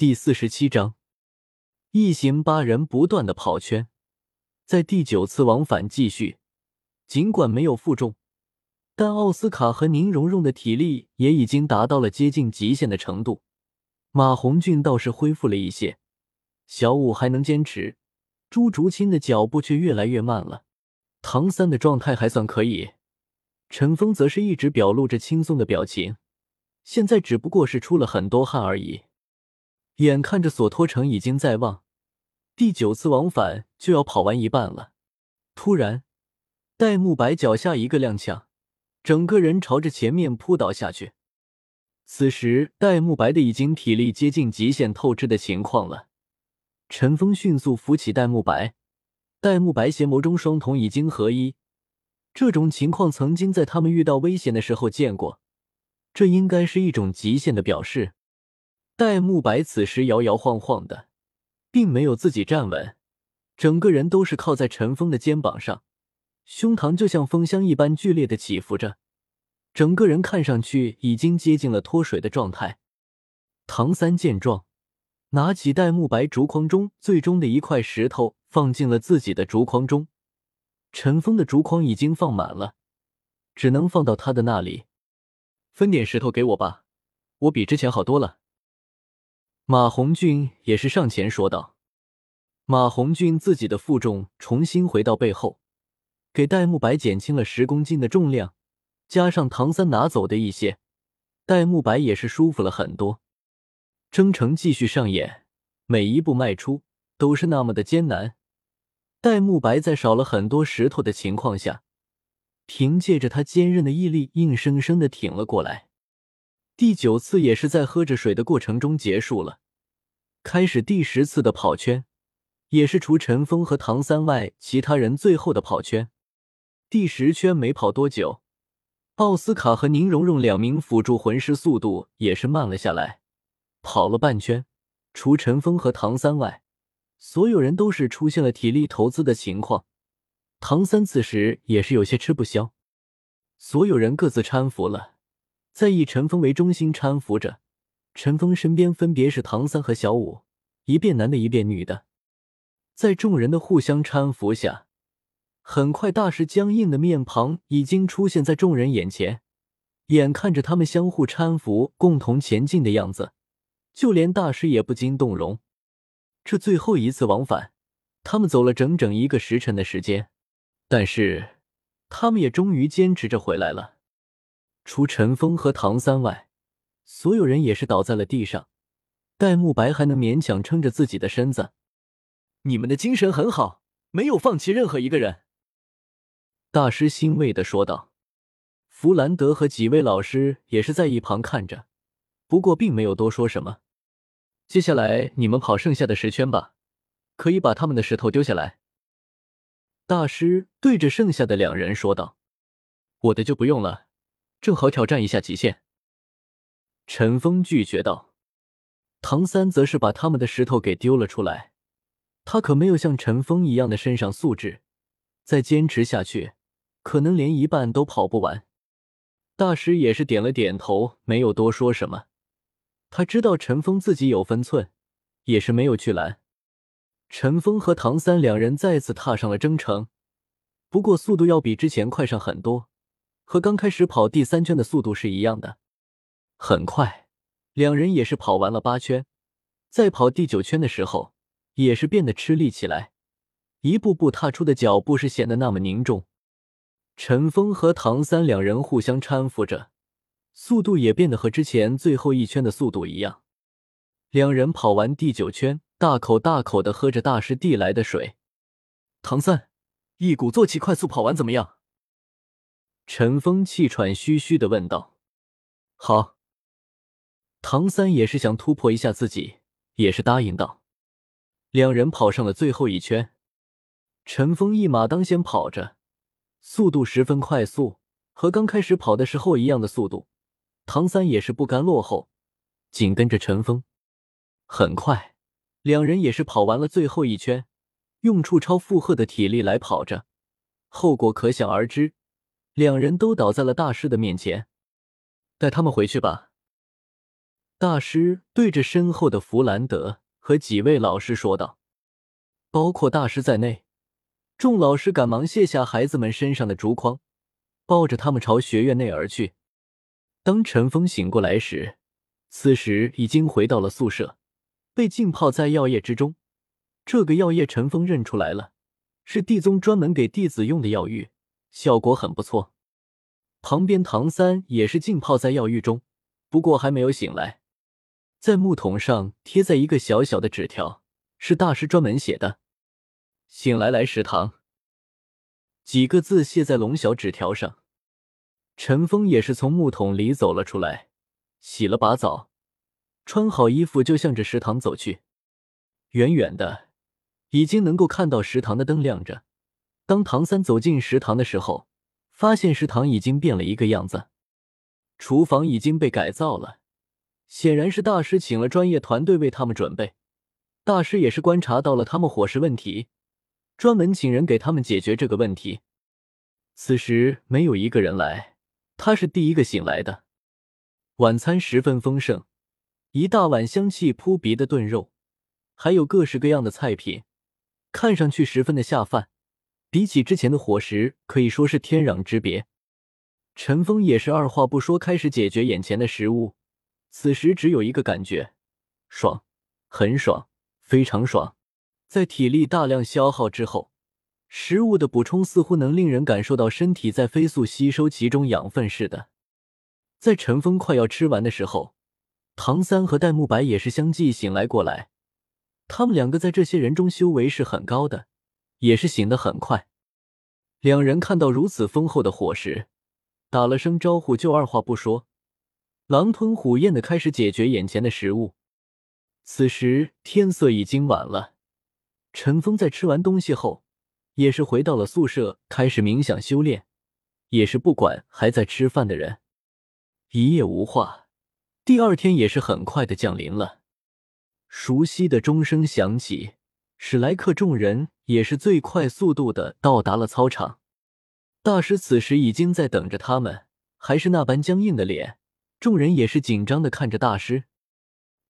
第四十七章，一行八人不断的跑圈，在第九次往返继续。尽管没有负重，但奥斯卡和宁荣荣的体力也已经达到了接近极限的程度。马红俊倒是恢复了一些，小五还能坚持，朱竹清的脚步却越来越慢了。唐三的状态还算可以，陈峰则是一直表露着轻松的表情，现在只不过是出了很多汗而已。眼看着索托城已经在望，第九次往返就要跑完一半了，突然。戴沐白脚下一个踉跄，整个人朝着前面扑倒下去。此时，戴沐白的已经体力接近极限透支的情况了。陈峰迅速扶起戴沐白，戴沐白邪魔中双瞳已经合一。这种情况曾经在他们遇到危险的时候见过，这应该是一种极限的表示。戴沐白此时摇摇晃晃的，并没有自己站稳，整个人都是靠在陈峰的肩膀上。胸膛就像风箱一般剧烈的起伏着，整个人看上去已经接近了脱水的状态。唐三见状，拿起戴沐白竹筐中最终的一块石头，放进了自己的竹筐中。陈峰的竹筐已经放满了，只能放到他的那里。分点石头给我吧，我比之前好多了。马红俊也是上前说道。马红俊自己的负重重新回到背后。给戴沐白减轻了十公斤的重量，加上唐三拿走的一些，戴沐白也是舒服了很多。征程继续上演，每一步迈出都是那么的艰难。戴沐白在少了很多石头的情况下，凭借着他坚韧的毅力，硬生生的挺了过来。第九次也是在喝着水的过程中结束了，开始第十次的跑圈，也是除陈峰和唐三外，其他人最后的跑圈。第十圈没跑多久，奥斯卡和宁荣荣两名辅助魂师速度也是慢了下来。跑了半圈，除陈峰和唐三外，所有人都是出现了体力投资的情况。唐三此时也是有些吃不消。所有人各自搀扶了，在以陈峰为中心搀扶着。陈峰身边分别是唐三和小五，一遍男的，一遍女的。在众人的互相搀扶下。很快，大师僵硬的面庞已经出现在众人眼前。眼看着他们相互搀扶、共同前进的样子，就连大师也不禁动容。这最后一次往返，他们走了整整一个时辰的时间，但是他们也终于坚持着回来了。除陈峰和唐三外，所有人也是倒在了地上。戴沐白还能勉强撑着自己的身子。你们的精神很好，没有放弃任何一个人。大师欣慰的说道：“弗兰德和几位老师也是在一旁看着，不过并没有多说什么。接下来你们跑剩下的十圈吧，可以把他们的石头丢下来。”大师对着剩下的两人说道：“我的就不用了，正好挑战一下极限。”陈峰拒绝道：“唐三则是把他们的石头给丢了出来，他可没有像陈峰一样的身上素质，再坚持下去。”可能连一半都跑不完，大师也是点了点头，没有多说什么。他知道陈峰自己有分寸，也是没有去拦。陈峰和唐三两人再次踏上了征程，不过速度要比之前快上很多，和刚开始跑第三圈的速度是一样的。很快，两人也是跑完了八圈，在跑第九圈的时候，也是变得吃力起来，一步步踏出的脚步是显得那么凝重。陈峰和唐三两人互相搀扶着，速度也变得和之前最后一圈的速度一样。两人跑完第九圈，大口大口的喝着大师递来的水。唐三一鼓作气快速跑完怎么样？陈峰气喘吁吁的问道。好。唐三也是想突破一下自己，也是答应道。两人跑上了最后一圈，陈峰一马当先跑着。速度十分快速，和刚开始跑的时候一样的速度。唐三也是不甘落后，紧跟着陈峰。很快，两人也是跑完了最后一圈，用出超负荷的体力来跑着，后果可想而知。两人都倒在了大师的面前。带他们回去吧。大师对着身后的弗兰德和几位老师说道，包括大师在内，众老师赶忙卸下孩子们身上的竹筐，抱着他们朝学院内而去。当陈峰醒过来时，此时已经回到了宿舍，被浸泡在药液之中。这个药液陈峰认出来了，是地宗专门给弟子用的药浴，效果很不错。旁边唐三也是浸泡在药浴中，不过还没有醒来。在木桶上贴在一个小小的纸条，是大师专门写的：“醒来来食堂。”几个字写在龙小纸条上。陈峰也是从木桶里走了出来，洗了把澡，穿好衣服就向着食堂走去。远远的，已经能够看到食堂的灯亮着。当唐三走进食堂的时候，发现食堂已经变了一个样子，厨房已经被改造了。显然是大师请了专业团队为他们准备，大师也是观察到了他们伙食问题，专门请人给他们解决这个问题。此时没有一个人来，他是第一个醒来的。晚餐十分丰盛，一大碗香气扑鼻的炖肉，还有各式各样的菜品，看上去十分的下饭。比起之前的伙食，可以说是天壤之别。陈峰也是二话不说，开始解决眼前的食物。此时只有一个感觉，爽，很爽，非常爽。在体力大量消耗之后，食物的补充似乎能令人感受到身体在飞速吸收其中养分似的。在陈峰快要吃完的时候，唐三和戴沐白也是相继醒来过来。他们两个在这些人中修为是很高的，也是醒得很快。两人看到如此丰厚的伙食，打了声招呼就二话不说。狼吞虎咽的开始解决眼前的食物。此时天色已经晚了，陈峰在吃完东西后，也是回到了宿舍，开始冥想修炼，也是不管还在吃饭的人。一夜无话，第二天也是很快的降临了。熟悉的钟声响起，史莱克众人也是最快速度的到达了操场。大师此时已经在等着他们，还是那般僵硬的脸。众人也是紧张的看着大师，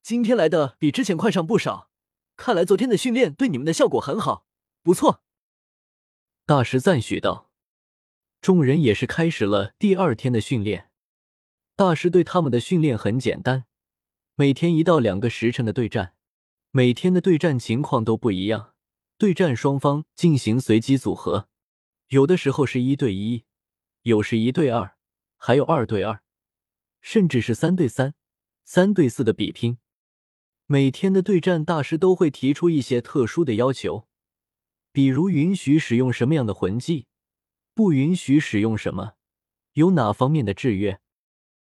今天来的比之前快上不少，看来昨天的训练对你们的效果很好，不错。大师赞许道。众人也是开始了第二天的训练。大师对他们的训练很简单，每天一到两个时辰的对战，每天的对战情况都不一样，对战双方进行随机组合，有的时候是一对一，有时一对二，还有二对二。甚至是三对三、三对四的比拼。每天的对战，大师都会提出一些特殊的要求，比如允许使用什么样的魂技，不允许使用什么，有哪方面的制约。